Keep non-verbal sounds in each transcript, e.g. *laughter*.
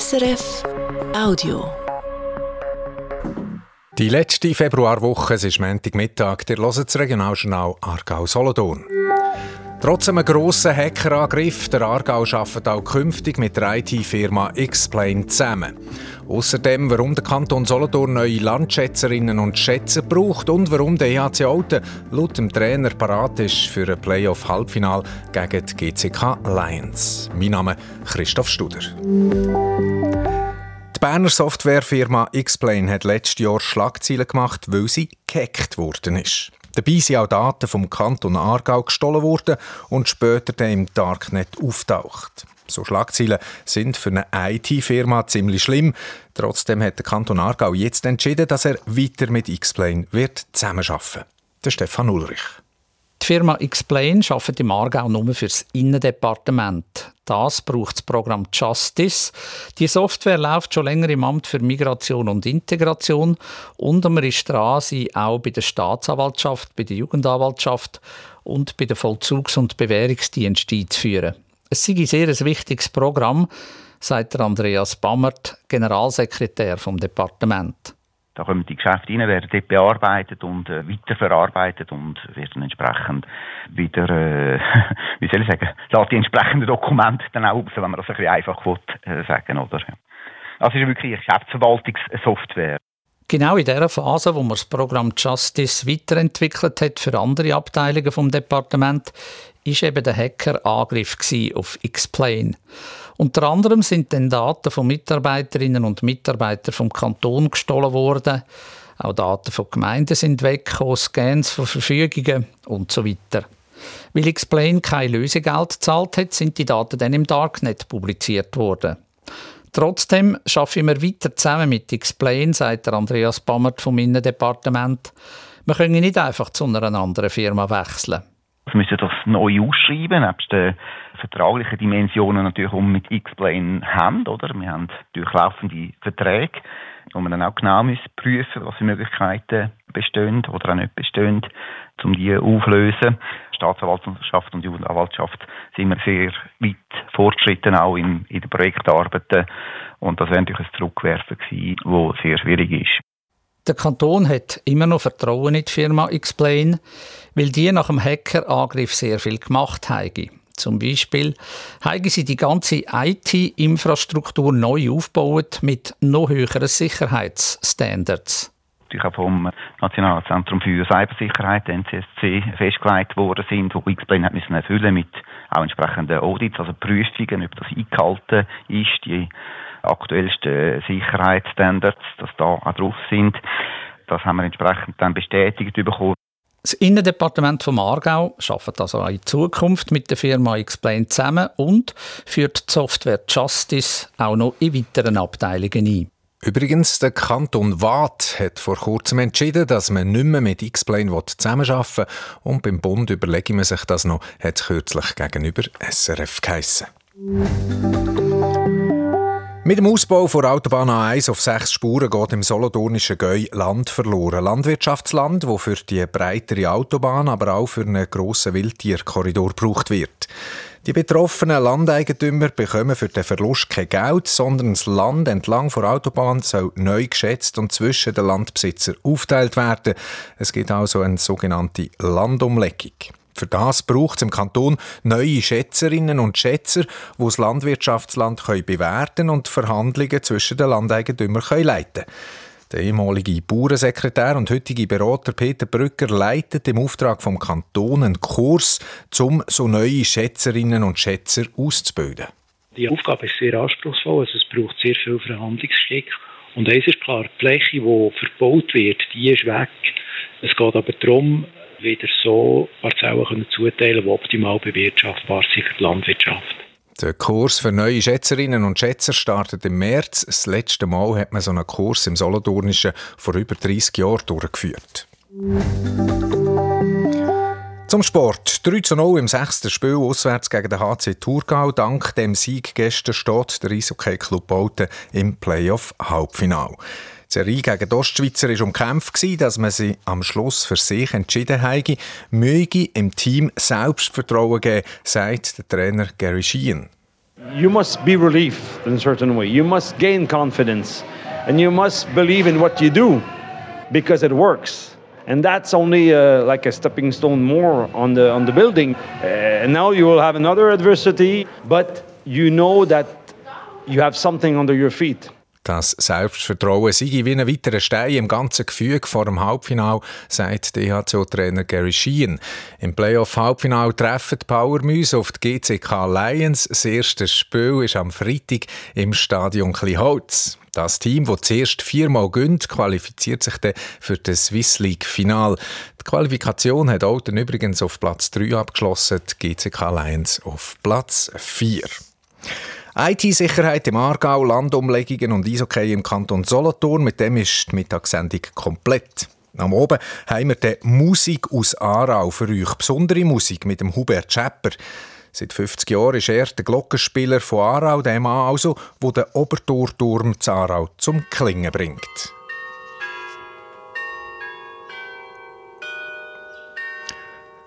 SRF Audio. Die letzte Februarwoche, es ist Montagmittag, der hört das Regionaljournal Aargau-Solothurn. Trotz einem grossen Hackerangriff, der Aargau arbeitet auch künftig mit der IT-Firma Explain zusammen. Außerdem, warum der Kanton Solothurn neue Landschätzerinnen und Schätzer braucht und warum der EHC Alten laut dem Trainer parat ist für ein Playoff-Halbfinal gegen die GCK Lions. Mein Name ist Christoph Studer. Die Berner Softwarefirma Explain hat letztes Jahr Schlagzeilen gemacht, weil sie gehackt worden ist. Dabei sind auch Daten vom Kanton Aargau gestohlen worden und später dann im Darknet auftaucht. So Schlagzeilen sind für eine IT-Firma ziemlich schlimm. Trotzdem hat der Kanton Aargau jetzt entschieden, dass er weiter mit Explain wird zusammenarbeiten. Der Stefan Ulrich. Die Firma Explain arbeitet im Aargau nur für das Innendepartement. Das braucht das Programm Justice. Die Software läuft schon länger im Amt für Migration und Integration und man ist dran, sie auch bei der Staatsanwaltschaft, bei der Jugendanwaltschaft und bei der Vollzugs- und Bewährungsdienst einzuführen. Es sei ein sehr wichtiges Programm, sagt Andreas Bammert, Generalsekretär vom Departement. Da kommen die Geschäfte rein, werden dort bearbeitet und äh, weiterverarbeitet und werden entsprechend wieder, äh, *laughs* wie soll ich sagen, lässt die entsprechenden Dokumente dann auch raus, wenn man das ein bisschen einfach will, äh, sagen, oder? Also es ist wirklich eine Geschäftsverwaltungssoftware. Genau in der Phase, wo man das Programm Justice weiterentwickelt hat für andere Abteilungen vom Departement, ist eben der Hackerangriff auf Explain. Unter anderem sind dann Daten von Mitarbeiterinnen und Mitarbeitern vom Kanton gestohlen worden. Auch Daten von Gemeinden sind weggekommen, Scans von Verfügungen und so weiter. Weil Explain kein Lösegeld gezahlt hat, sind die Daten dann im Darknet publiziert worden. Trotzdem arbeiten wir weiter zusammen mit Explain, sagt Andreas Bammert vom Innendepartement. Wir können nicht einfach zu einer anderen Firma wechseln. Wir müssen das neu ausschreiben, nebst den vertraglichen Dimensionen natürlich, um mit X-Plane haben, oder? Wir haben durchlaufende Verträge, wo wir dann auch genau müssen prüfen, was für Möglichkeiten bestehen oder auch nicht bestehen, um die aufzulösen. Staatsanwaltschaft und Jugendanwaltschaft sind wir sehr weit fortgeschritten, auch in, in den Projektarbeiten. Und das wäre natürlich ein Zurückwerfen gewesen, das sehr schwierig ist. Der Kanton hat immer noch Vertrauen in die Firma Explain, weil die nach dem Hackerangriff sehr viel gemacht haben. Zum Beispiel haben sie die ganze IT-Infrastruktur neu aufgebaut mit noch höheren Sicherheitsstandards. Natürlich auch vom Nationalen Zentrum für Cybersicherheit, NCSC, festgelegt worden sind, wo Explain hat müssen erfüllen mit auch entsprechenden Audits, also Prüfungen, ob das eingehalten ist, die aktuellsten Sicherheitsstandards, dass da auch drauf sind. Das haben wir entsprechend dann bestätigt bekommen. Das Innendepartement vom Aargau arbeitet also auch in Zukunft mit der Firma Explain zusammen und führt die Software Justice auch noch in weiteren Abteilungen ein. Übrigens, der Kanton Waadt hat vor kurzem entschieden, dass man nicht mehr mit Explain zusammenarbeiten will. Und beim Bund überlege man sich das noch, hat kürzlich gegenüber SRF geheissen. Mit dem Ausbau von Autobahn A1 auf sechs Spuren geht im solothurnischen Gäu Land verloren. Landwirtschaftsland, wo für die breitere Autobahn, aber auch für einen grossen Wildtierkorridor gebraucht wird. Die betroffenen Landeigentümer bekommen für den Verlust kein Geld, sondern das Land entlang der Autobahn soll neu geschätzt und zwischen den Landbesitzern aufteilt werden. Es gibt also eine sogenannte Landumlegung. Für das braucht es im Kanton neue Schätzerinnen und Schätzer, die das Landwirtschaftsland bewerten und Verhandlungen zwischen den Landeigentümern leiten können. Der ehemalige Bauernsekretär und heutige Berater Peter Brücker leitet im Auftrag vom Kanton einen Kurs, um so neue Schätzerinnen und Schätzer auszubilden. Die Aufgabe ist sehr anspruchsvoll, also es braucht sehr viel Verhandlungsgeschick. Und eines ist klar, die Fläche, die verbaut wird, die ist weg. Es geht aber darum, wieder so Parzellen zuteilen, die optimal bewirtschaftbar sind für die Landwirtschaft. Der Kurs für neue Schätzerinnen und Schätzer startet im März. Das letzte Mal hat man so einen Kurs im Solothurnischen vor über 30 Jahren durchgeführt. Zum Sport. 3 zu 0 im sechsten Spiel auswärts gegen den HC Thurgau. Dank dem Sieg gestern steht der Eishockey-Club Bauten im Playoff-Halbfinale. Serie gegen die Ostschweizer war umkämpft, dass man sie am Schluss für sich entschieden habe, möge im Team Selbstvertrauen geben, sagt der Trainer Gary Sheehan. you must be relieved in a certain way. You must gain confidence and you must believe in what you do because it works. And that's only uh, like a stepping stone more on the, on the building. Uh, now you will have another adversity, but you know that you have something under your feet. Das Selbstvertrauen sei wie ein weiterer Stein im ganzen Gefüge vor dem Halbfinal, sagt DHC-Trainer Gary Sheehan. Im Playoff-Halbfinal treffen die Powermüse auf die GCK Lions. Das erste Spiel ist am Freitag im Stadion Kliholz. Das Team, das zuerst viermal gönnt, qualifiziert sich dann für das Swiss League Final. Die Qualifikation hat Alten übrigens auf Platz 3 abgeschlossen, die GCK Lions auf Platz 4. IT-Sicherheit im Aargau, Landumlegungen und Eishockey im Kanton Solothurn. Mit dem ist die Mittagssendung komplett. Am Oben haben wir die Musik aus Aarau für euch. Besondere Musik mit dem Hubert Schepper. Seit 50 Jahren ist er der Glockenspieler von Aarau, der Mann also, der den Obertorturm zu Aarau zum Klingen bringt.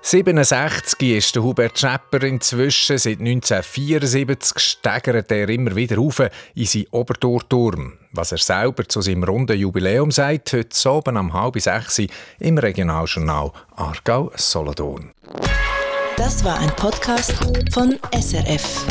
67 ist der Hubert Schepper inzwischen. Seit 1974 steigert er immer wieder auf in seinen Obertorturm. Was er selber zu seinem runden Jubiläum sagt, heute oben am halb sechs im Regionaljournal Aargau-Solothurn. Das war ein Podcast von SRF.